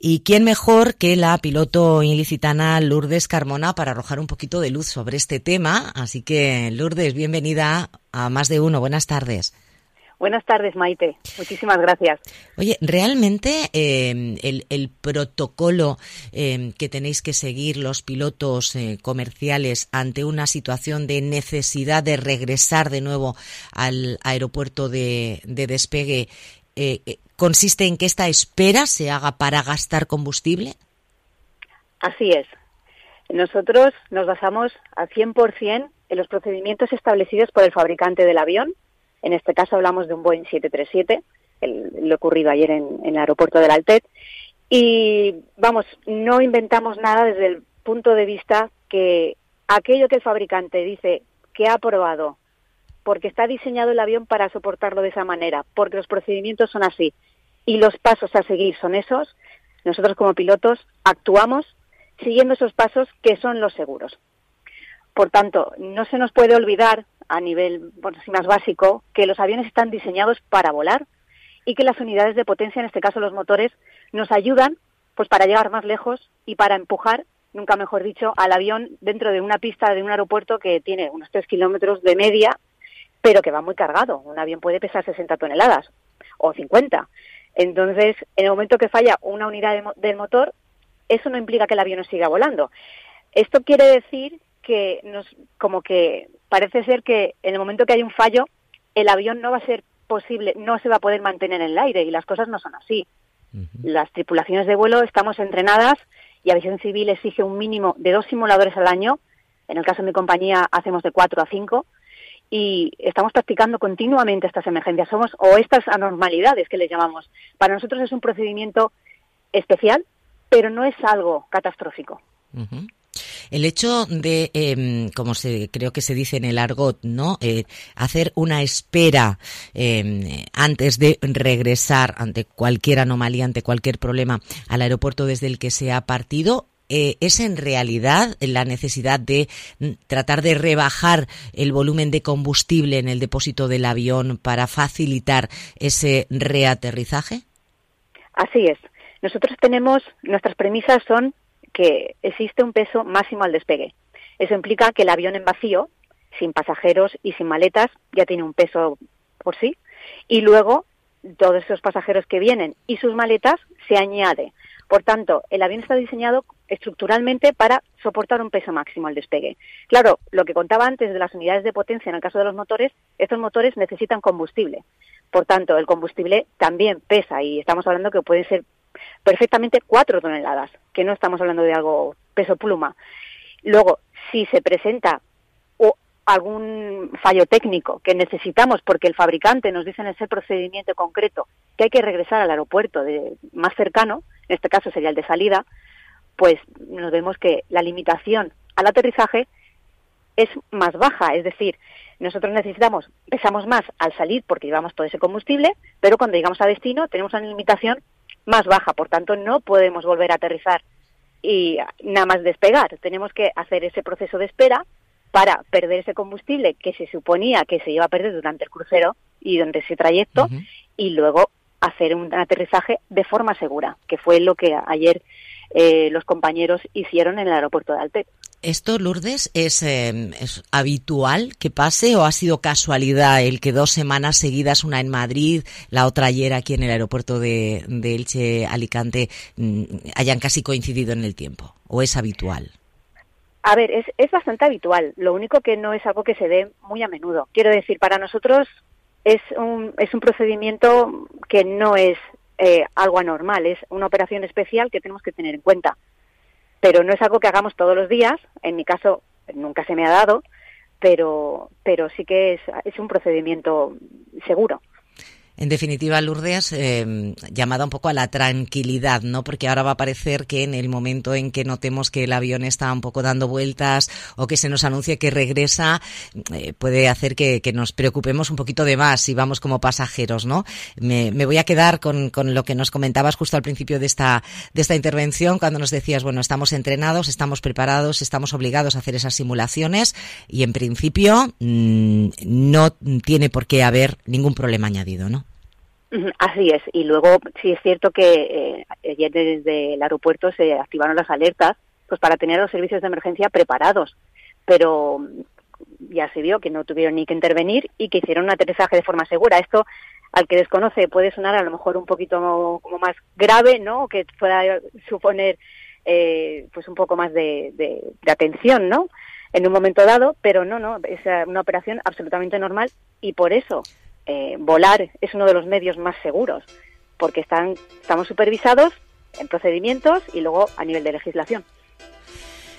¿Y quién mejor que la piloto ilicitana Lourdes Carmona para arrojar un poquito de luz sobre este tema? Así que, Lourdes, bienvenida a Más de Uno. Buenas tardes. Buenas tardes, Maite. Muchísimas gracias. Oye, realmente eh, el, protocolo eh, que tenéis que seguir los pilotos eh, comerciales ante una situación de necesidad de regresar de nuevo al aeropuerto de, de despegue consiste en que esta espera se haga para gastar combustible. Así es. Nosotros nos basamos al 100% en los procedimientos establecidos por el fabricante del avión en este caso hablamos de un Boeing 737, lo ocurrido ayer en, el aeropuerto del Altet. Y vamos, no inventamos nada desde el punto de vista que aquello que el fabricante dice que ha aprobado, porque está diseñado el avión para soportarlo de esa manera, porque los procedimientos son así y los pasos a seguir son esos, nosotros como pilotos actuamos siguiendo esos pasos que son los seguros. Por tanto, no se nos puede olvidar a nivel bueno, más básico, que los aviones están diseñados para volar y que las unidades de potencia, en este caso los motores, nos ayudan pues para llegar más lejos y para empujar, nunca mejor dicho, al avión dentro de una pista de un aeropuerto que tiene unos 3 kilómetros de media, pero que va muy cargado. Un avión puede pesar 60 toneladas o 50. Entonces, en el momento que falla una unidad del motor, eso no implica que el avión no siga volando. Esto quiere decir que nos, como que parece ser que en el momento que hay un fallo, el avión no va a ser posible, no se va a poder mantener en el aire y las cosas no son así. Las tripulaciones de vuelo estamos entrenadas y Aviación Civil exige un mínimo de dos simuladores al año. En el caso de mi compañía hacemos de cuatro a cinco y estamos practicando continuamente estas emergencias somos o estas anormalidades que les llamamos. Para nosotros es un procedimiento especial, pero no es algo catastrófico. El hecho de, eh, como se, creo que se dice en el argot, ¿no? Eh, hacer una espera eh, antes de regresar ante cualquier anomalía, ante cualquier problema al aeropuerto desde el que se ha partido, eh, ¿es en realidad la necesidad de mm, tratar de rebajar el volumen de combustible en el depósito del avión para facilitar ese reaterrizaje? Así es. Nosotros tenemos, nuestras premisas son que existe un peso máximo al despegue. Eso implica que el avión en vacío, sin pasajeros y sin maletas, ya tiene un peso por sí. Y luego, todos esos pasajeros que vienen y sus maletas se añade. Por tanto, el avión está diseñado estructuralmente para soportar un peso máximo al despegue. Claro, lo que contaba antes de las unidades de potencia en el caso de los motores, estos motores necesitan combustible. Por tanto, el combustible también pesa y estamos hablando que puede ser perfectamente cuatro toneladas, que no estamos hablando de algo peso pluma. Luego, si se presenta algún fallo técnico que necesitamos porque el fabricante nos dice en ese procedimiento concreto que hay que regresar al aeropuerto de, más cercano, en este caso sería el de salida, pues nos vemos que la limitación al aterrizaje es más baja, es decir, nosotros necesitamos, pesamos más al salir porque llevamos todo ese combustible, pero cuando llegamos a destino tenemos una limitación más baja, por tanto no podemos volver a aterrizar y nada más despegar. Tenemos que hacer ese proceso de espera para perder ese combustible que se suponía que se iba a perder durante el crucero y durante ese trayecto y luego hacer un aterrizaje de forma segura, que fue lo que ayer eh, los compañeros hicieron en el aeropuerto de Altet. ¿Esto, Lourdes, es, es, habitual que pase o ha sido casualidad el que dos semanas seguidas, una en Madrid, la otra ayer aquí en el aeropuerto de, Elche, Alicante, mm, hayan casi coincidido en el tiempo? ¿O es habitual? A ver, es, es bastante habitual. Lo único que no es algo que se dé muy a menudo. Quiero decir, para nosotros es un, es un procedimiento que no es eh, algo anormal, es una operación especial que tenemos que tener en cuenta pero no es algo que hagamos todos los días. En mi caso, nunca se me ha dado, pero, pero sí que es, es un procedimiento seguro. En definitiva, Lourdes, eh, llamada un poco a la tranquilidad, ¿no? Porque ahora va a parecer que en el momento en que notemos que el avión está un poco dando vueltas o que se nos anuncie que regresa, eh, puede hacer que, nos preocupemos un poquito de más si vamos como pasajeros, ¿no? Me, voy a quedar con, con, lo que nos comentabas justo al principio de esta, de esta intervención, cuando nos decías, bueno, estamos entrenados, estamos preparados, estamos obligados a hacer esas simulaciones y en principio mm, no tiene por qué haber ningún problema añadido, ¿no? Así es. Y luego sí es cierto que eh, ayer desde el aeropuerto se activaron las alertas pues para tener los servicios de emergencia preparados. Pero ya se vio que no tuvieron ni que intervenir y que hicieron un aterrizaje de forma segura. Esto al que desconoce puede sonar a lo mejor un poquito como más grave, ¿no? Que pueda suponer eh, pues un poco más de, de, atención, ¿no? En un momento dado, pero no, no, es una operación absolutamente normal y por eso eh, volar es uno de los medios más seguros, porque están, estamos supervisados en procedimientos y luego a nivel de legislación.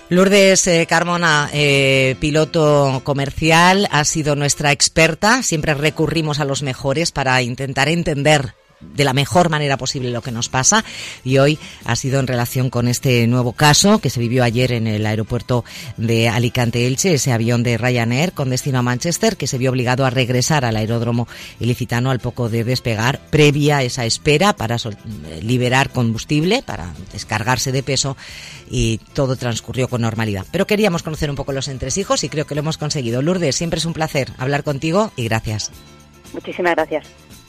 Lourdes eh, Carmona, eh, piloto comercial, ha sido nuestra experta. Siempre recurrimos a los mejores para intentar entender de la mejor manera posible lo que nos pasa y hoy ha sido en relación con este nuevo caso que se vivió ayer en el aeropuerto de Alicante Elche, ese avión de Ryanair con destino a Manchester que se vio obligado a regresar al aeródromo ilicitano al poco de despegar, previa esa espera para liberar combustible, para descargarse de peso y todo transcurrió con normalidad. Pero queríamos conocer un poco los entresijos y creo que lo hemos conseguido. Lourdes, siempre es un placer hablar contigo y gracias. Muchísimas gracias.